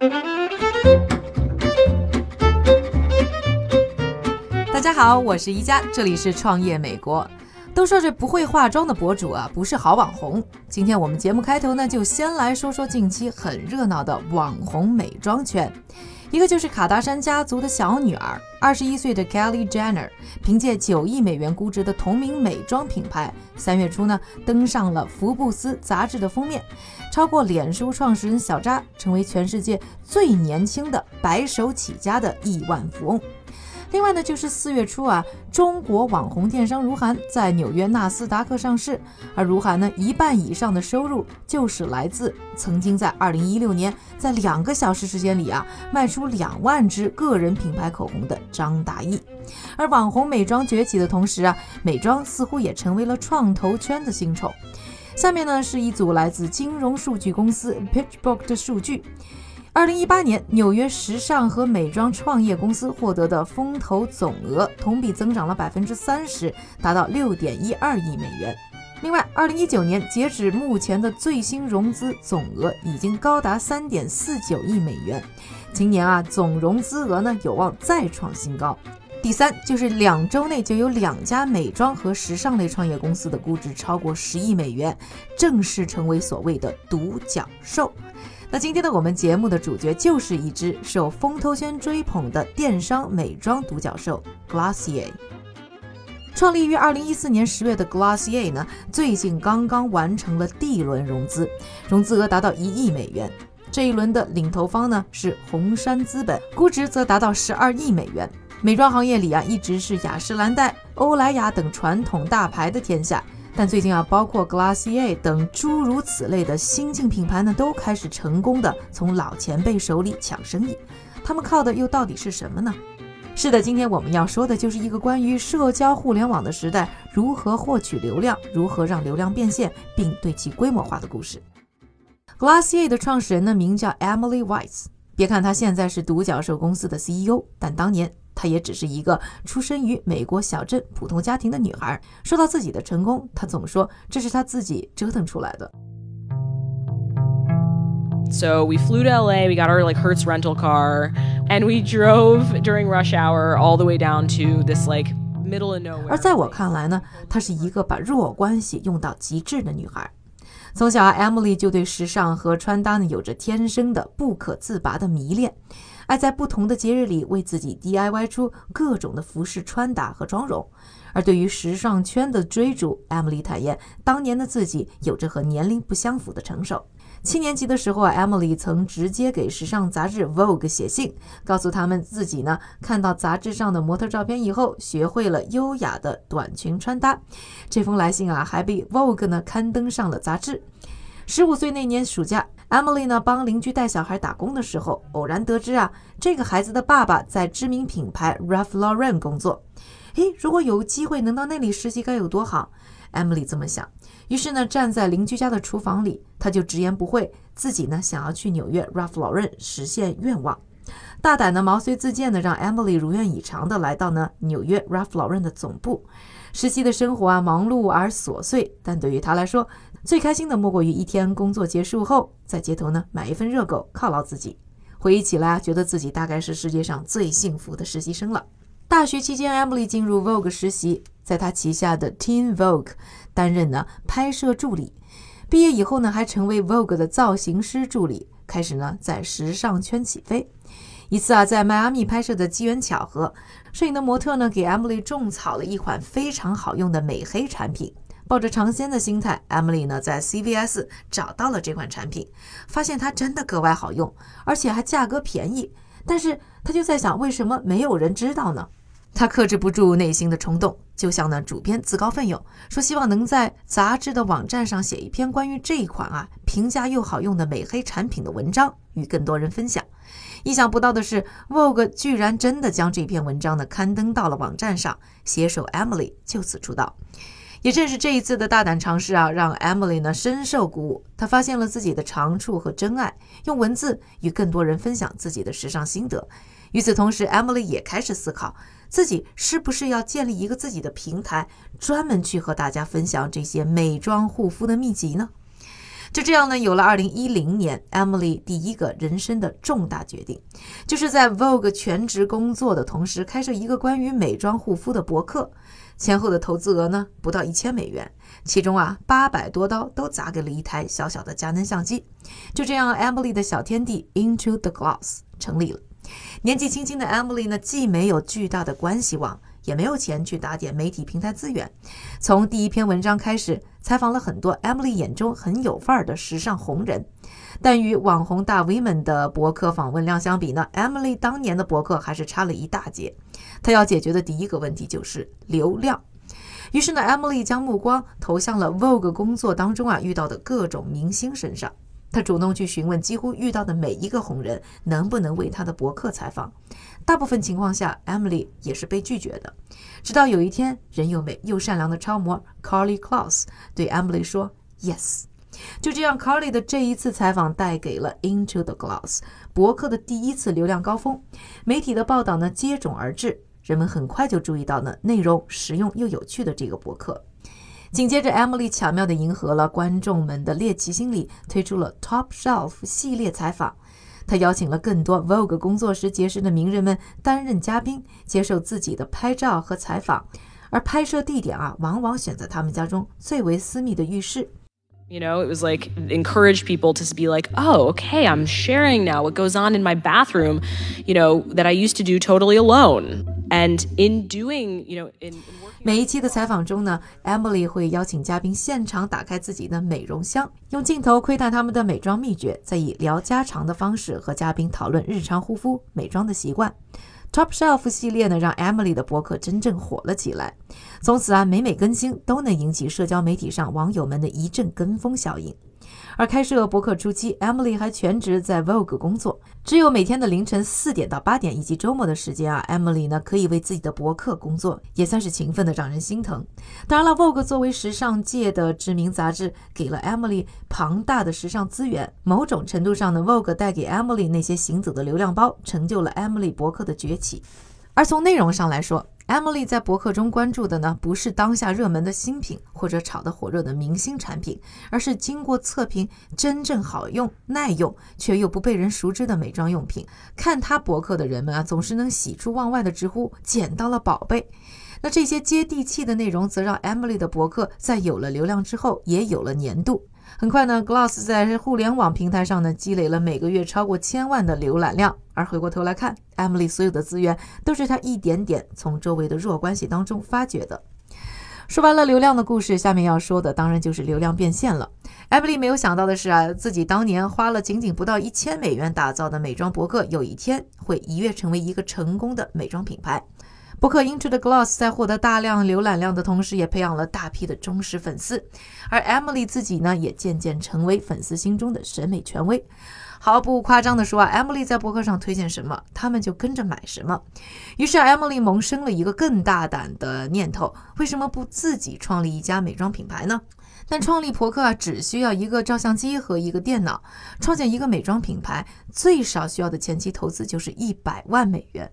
大家好，我是宜家，这里是创业美国。都说这不会化妆的博主啊，不是好网红。今天我们节目开头呢，就先来说说近期很热闹的网红美妆圈。一个就是卡达山家族的小女儿，二十一岁的 Kelly Jenner，凭借九亿美元估值的同名美妆品牌，三月初呢登上了福布斯杂志的封面，超过脸书创始人小扎，成为全世界最年轻的白手起家的亿万富翁。另外呢，就是四月初啊，中国网红电商如涵在纽约纳斯达克上市，而如涵呢，一半以上的收入就是来自曾经在二零一六年在两个小时时间里啊卖出两万支个人品牌口红的张大奕。而网红美妆崛起的同时啊，美妆似乎也成为了创投圈的新宠。下面呢是一组来自金融数据公司 PitchBook 的数据。二零一八年，纽约时尚和美妆创业公司获得的风投总额同比增长了百分之三十，达到六点一二亿美元。另外，二零一九年截止目前的最新融资总额已经高达三点四九亿美元。今年啊，总融资额呢有望再创新高。第三，就是两周内就有两家美妆和时尚类创业公司的估值超过十亿美元，正式成为所谓的独角兽。那今天的我们节目的主角就是一只受风投圈追捧的电商美妆独角兽 Glossier。创立于二零一四年十月的 Glossier 呢，最近刚刚完成了第一轮融资，融资额达到一亿美元。这一轮的领投方呢是红杉资本，估值则达到十二亿美元。美妆行业里啊，一直是雅诗兰黛、欧莱雅等传统大牌的天下。但最近啊，包括 Glossier 等诸如此类的新晋品牌呢，都开始成功的从老前辈手里抢生意。他们靠的又到底是什么呢？是的，今天我们要说的就是一个关于社交互联网的时代如何获取流量，如何让流量变现，并对其规模化的故事。Glossier 的创始人呢，名叫 Emily Weiss。别看她现在是独角兽公司的 CEO，但当年。她也只是一个出生于美国小镇普通家庭的女孩。说到自己的成功，她总说这是她自己折腾出来的。So we flew to LA, we got our like Hertz rental car, and we drove during rush hour all the way down to this like middle of nowhere. 而在我看来呢，她是一个把弱关系用到极致的女孩。从小啊，Emily 就对时尚和穿搭呢有着天生的不可自拔的迷恋。爱在不同的节日里为自己 DIY 出各种的服饰穿搭和妆容，而对于时尚圈的追逐，Emily 坦言，当年的自己有着和年龄不相符的成熟。七年级的时候啊，Emily 曾直接给时尚杂志 Vogue 写信，告诉他们自己呢看到杂志上的模特照片以后，学会了优雅的短裙穿搭。这封来信啊，还被 Vogue 呢刊登上了杂志。十五岁那年暑假。Emily 呢，帮邻居带小孩打工的时候，偶然得知啊，这个孩子的爸爸在知名品牌 Ralph Lauren 工作。诶，如果有机会能到那里实习，该有多好！Emily 这么想。于是呢，站在邻居家的厨房里，他就直言不讳，自己呢想要去纽约 Ralph Lauren 实现愿望。大胆的毛遂自荐的，让 Emily 如愿以偿的来到呢纽约 Ralph Lauren 的总部。实习的生活啊，忙碌而琐碎，但对于他来说，最开心的莫过于一天工作结束后，在街头呢买一份热狗犒劳自己。回忆起来啊，觉得自己大概是世界上最幸福的实习生了。大学期间，Emily 进入 Vogue 实习，在她旗下的 Teen Vogue 担任呢拍摄助理。毕业以后呢，还成为 Vogue 的造型师助理，开始呢在时尚圈起飞。一次啊，在迈阿密拍摄的机缘巧合，摄影的模特呢给 Emily 种草了一款非常好用的美黑产品。抱着尝鲜的心态，Emily 呢在 CVS 找到了这款产品，发现它真的格外好用，而且还价格便宜。但是她就在想，为什么没有人知道呢？她克制不住内心的冲动，就向呢主编自告奋勇，说希望能在杂志的网站上写一篇关于这一款啊平价又好用的美黑产品的文章，与更多人分享。意想不到的是，Vogue 居然真的将这篇文章呢刊登到了网站上，携手 Emily 就此出道。也正是这一次的大胆尝试啊，让 Emily 呢深受鼓舞。她发现了自己的长处和真爱，用文字与更多人分享自己的时尚心得。与此同时，Emily 也开始思考，自己是不是要建立一个自己的平台，专门去和大家分享这些美妆护肤的秘籍呢？就这样呢，有了2010年 Emily 第一个人生的重大决定，就是在 Vogue 全职工作的同时，开设一个关于美妆护肤的博客。前后的投资额呢，不到一千美元，其中啊，八百多刀都砸给了一台小小的佳能相机。就这样，Emily 的小天地 Into the Glass 成立了。年纪轻轻的 Emily 呢，既没有巨大的关系网。也没有钱去打点媒体平台资源。从第一篇文章开始，采访了很多 Emily 眼中很有范儿的时尚红人。但与网红大 V 们的博客访问量相比呢，Emily 当年的博客还是差了一大截。她要解决的第一个问题就是流量。于是呢，Emily 将目光投向了 Vogue 工作当中啊遇到的各种明星身上。他主动去询问几乎遇到的每一个红人能不能为他的博客采访，大部分情况下，Emily 也是被拒绝的。直到有一天，人又美又善良的超模 Carly Claus 对 Emily 说 “Yes”。就这样，Carly 的这一次采访带给了 Into the Glass 博客的第一次流量高峰，媒体的报道呢接踵而至，人们很快就注意到呢内容实用又有趣的这个博客。紧接着，Emily 巧妙地迎合了观众们的猎奇心理，推出了 Top Shelf 系列采访。她邀请了更多 Vogue 工作时结识的名人们担任嘉宾，接受自己的拍照和采访。而拍摄地点啊，往往选择他们家中最为私密的浴室。You know, it was like encourage people to be like, oh, okay, I'm sharing now what goes on in my bathroom, you know, that I used to do totally alone. And in doing, you know, in, in 每一期的采访中呢，Emily 会邀请嘉宾现场打开自己的美容箱，用镜头窥探他们的美妆秘诀，再以聊家常的方式和嘉宾讨论日常护肤、美妆的习惯。 Top Shelf 系列呢，让 Emily 的博客真正火了起来。从此啊，每每更新都能引起社交媒体上网友们的一阵跟风效应。而开设博客初期，Emily 还全职在 Vogue 工作，只有每天的凌晨四点到八点以及周末的时间啊，Emily 呢可以为自己的博客工作，也算是勤奋的让人心疼。当然了，Vogue 作为时尚界的知名杂志，给了 Emily 庞大的时尚资源。某种程度上呢，Vogue 带给 Emily 那些行走的流量包，成就了 Emily 博客的崛起。而从内容上来说，Emily 在博客中关注的呢，不是当下热门的新品或者炒得火热的明星产品，而是经过测评、真正好用、耐用却又不被人熟知的美妆用品。看她博客的人们啊，总是能喜出望外的直呼捡到了宝贝。那这些接地气的内容，则让 Emily 的博客在有了流量之后，也有了粘度。很快呢，Gloss 在互联网平台上呢积累了每个月超过千万的浏览量。而回过头来看，Emily 所有的资源都是她一点点从周围的弱关系当中发掘的。说完了流量的故事，下面要说的当然就是流量变现了。Emily 没有想到的是啊，自己当年花了仅仅不到一千美元打造的美妆博客，有一天会一跃成为一个成功的美妆品牌。博客 Into the Glass 在获得大量浏览量的同时，也培养了大批的忠实粉丝。而 Emily 自己呢，也渐渐成为粉丝心中的审美权威。毫不夸张地说啊，Emily 在博客上推荐什么，他们就跟着买什么。于是 Emily 萌生了一个更大胆的念头：为什么不自己创立一家美妆品牌呢？但创立博客啊，只需要一个照相机和一个电脑。创建一个美妆品牌，最少需要的前期投资就是一百万美元。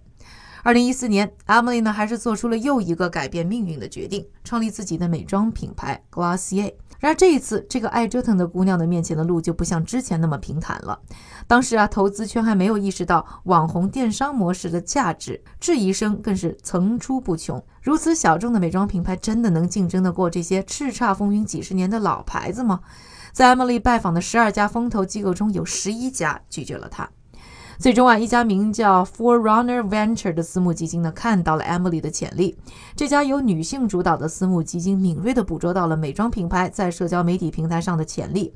二零一四年，Emily 呢还是做出了又一个改变命运的决定，创立自己的美妆品牌 Glossier。然而这一次，这个爱折腾的姑娘的面前的路就不像之前那么平坦了。当时啊，投资圈还没有意识到网红电商模式的价值，质疑声更是层出不穷。如此小众的美妆品牌，真的能竞争得过这些叱咤风云几十年的老牌子吗？在 Emily 拜访的十二家风投机构中，有十一家拒绝了她。最终啊，一家名叫 Forerunner Venture 的私募基金呢，看到了 Emily 的潜力。这家由女性主导的私募基金敏锐地捕捉到了美妆品牌在社交媒体平台上的潜力，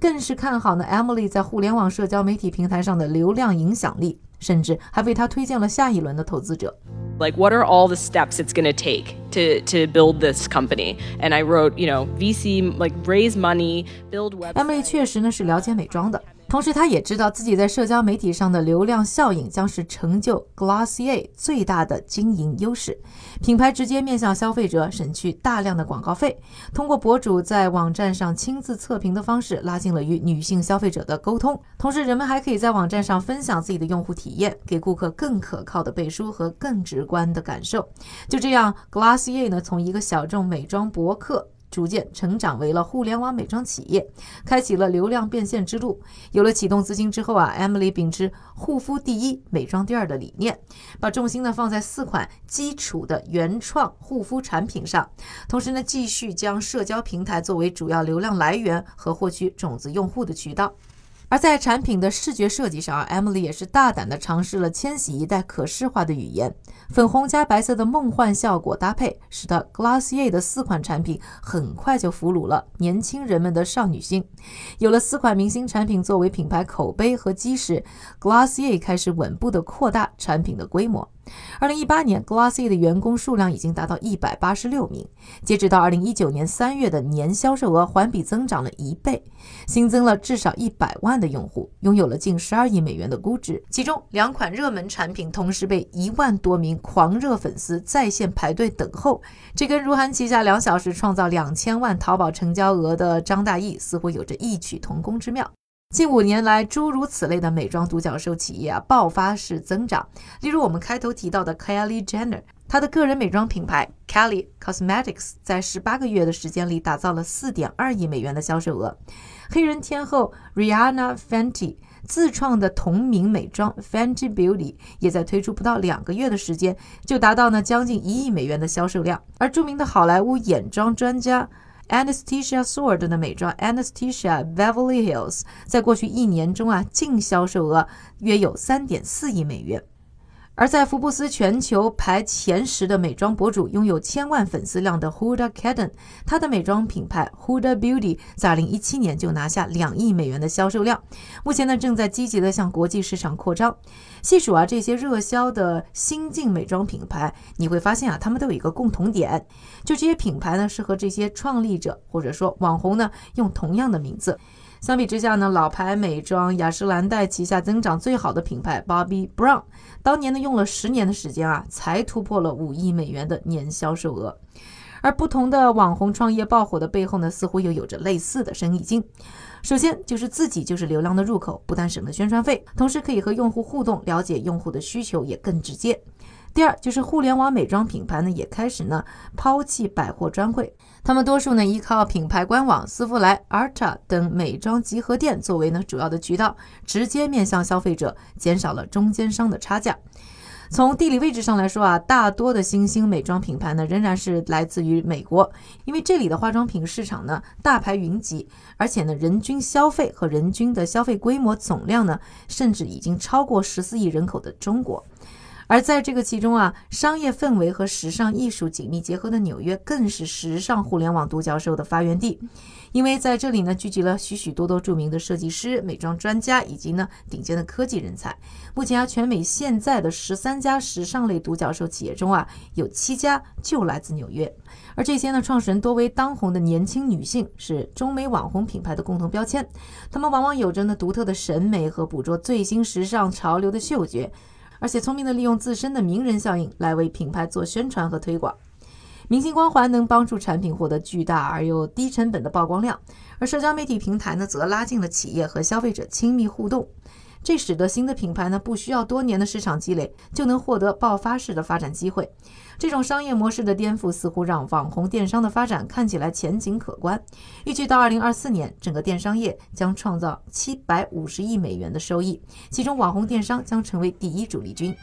更是看好呢 Emily 在互联网社交媒体平台上的流量影响力，甚至还为她推荐了下一轮的投资者。Like, what are all the steps it's going to take to to build this company? And I wrote, you know, VC like raise money, build web. Emily 确实呢是了解美妆的。同时，他也知道自己在社交媒体上的流量效应将是成就 Glossier 最大的经营优势。品牌直接面向消费者，省去大量的广告费，通过博主在网站上亲自测评的方式，拉近了与女性消费者的沟通。同时，人们还可以在网站上分享自己的用户体验，给顾客更可靠的背书和更直观的感受。就这样，Glossier 呢，从一个小众美妆博客。逐渐成长为了互联网美妆企业，开启了流量变现之路。有了启动资金之后啊，Emily 秉持护肤第一、美妆第二的理念，把重心呢放在四款基础的原创护肤产品上，同时呢，继续将社交平台作为主要流量来源和获取种子用户的渠道。而在产品的视觉设计上，Emily 也是大胆地尝试了千禧一代可视化的语言，粉红加白色的梦幻效果搭配，使得 Glossier 的四款产品很快就俘虏了年轻人们的少女心。有了四款明星产品作为品牌口碑和基石，Glossier 开始稳步地扩大产品的规模。二零一八年，Glossy 的员工数量已经达到一百八十六名。截止到二零一九年三月的年销售额环比增长了一倍，新增了至少一百万的用户，拥有了近十二亿美元的估值。其中两款热门产品同时被一万多名狂热粉丝在线排队等候，这跟如涵旗下两小时创造两千万淘宝成交额的张大奕似乎有着异曲同工之妙。近五年来，诸如此类的美妆独角兽企业啊，爆发式增长。例如，我们开头提到的 Kylie Jenner，她的个人美妆品牌 Kylie Cosmetics 在十八个月的时间里打造了四点二亿美元的销售额。黑人天后 Rihanna Fenty 自创的同名美妆 Fenty Beauty 也在推出不到两个月的时间，就达到呢将近一亿美元的销售量。而著名的好莱坞眼妆专家。Anastasia Sword 的美妆 Anastasia Beverly Hills 在过去一年中啊，净销售额约有三点四亿美元。而在福布斯全球排前十的美妆博主，拥有千万粉丝量的 Huda Kattan，他的美妆品牌 Huda Beauty 在2017年就拿下两亿美元的销售量，目前呢正在积极的向国际市场扩张。细数啊这些热销的新晋美妆品牌，你会发现啊，他们都有一个共同点，就这些品牌呢是和这些创立者或者说网红呢用同样的名字。相比之下呢，老牌美妆雅诗兰黛旗下增长最好的品牌 Bobbi Brown，当年呢用了十年的时间啊，才突破了五亿美元的年销售额。而不同的网红创业爆火的背后呢，似乎又有着类似的生意经。首先就是自己就是流量的入口，不但省了宣传费，同时可以和用户互动，了解用户的需求也更直接。第二就是互联网美妆品牌呢，也开始呢抛弃百货专柜，他们多数呢依靠品牌官网、丝芙莱、Arta 等美妆集合店作为呢主要的渠道，直接面向消费者，减少了中间商的差价。从地理位置上来说啊，大多的新兴美妆品牌呢仍然是来自于美国，因为这里的化妆品市场呢大牌云集，而且呢人均消费和人均的消费规模总量呢，甚至已经超过十四亿人口的中国。而在这个其中啊，商业氛围和时尚艺术紧密结合的纽约，更是时尚互联网独角兽的发源地。因为在这里呢，聚集了许许多多著名的设计师、美妆专家以及呢顶尖的科技人才。目前啊，全美现在的十三家时尚类独角兽企业中啊，有七家就来自纽约。而这些呢，创始人多为当红的年轻女性，是中美网红品牌的共同标签。她们往往有着呢独特的审美和捕捉最新时尚潮流的嗅觉。而且聪明的利用自身的名人效应来为品牌做宣传和推广，明星光环能帮助产品获得巨大而又低成本的曝光量，而社交媒体平台呢，则拉近了企业和消费者亲密互动。这使得新的品牌呢，不需要多年的市场积累，就能获得爆发式的发展机会。这种商业模式的颠覆，似乎让网红电商的发展看起来前景可观。预计到二零二四年，整个电商业将创造七百五十亿美元的收益，其中网红电商将成为第一主力军。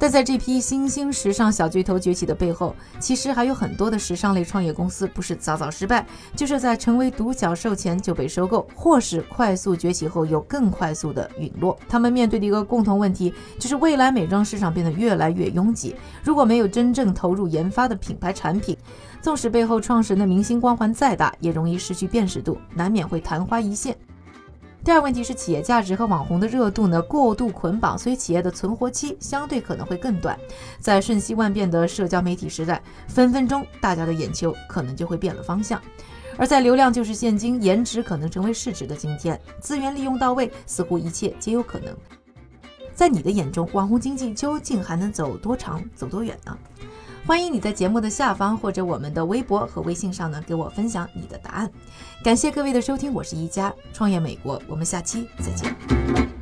但在这批新兴时尚小巨头崛起的背后，其实还有很多的时尚类创业公司，不是早早失败，就是在成为独角兽前就被收购，或是快速崛起后又更快速的陨落。他们面对的一个共同问题，就是未来美妆市场变得越来越拥挤，如果没有真正投入研发的品牌产品，纵使背后创始人的明星光环再大，也容易失去辨识度，难免会昙花一现。第二问题是企业价值和网红的热度呢过度捆绑，所以企业的存活期相对可能会更短。在瞬息万变的社交媒体时代，分分钟大家的眼球可能就会变了方向。而在流量就是现金，颜值可能成为市值的今天，资源利用到位，似乎一切皆有可能。在你的眼中，网红经济究竟还能走多长、走多远呢？欢迎你在节目的下方或者我们的微博和微信上呢，给我分享你的答案。感谢各位的收听，我是一加创业美国，我们下期再见。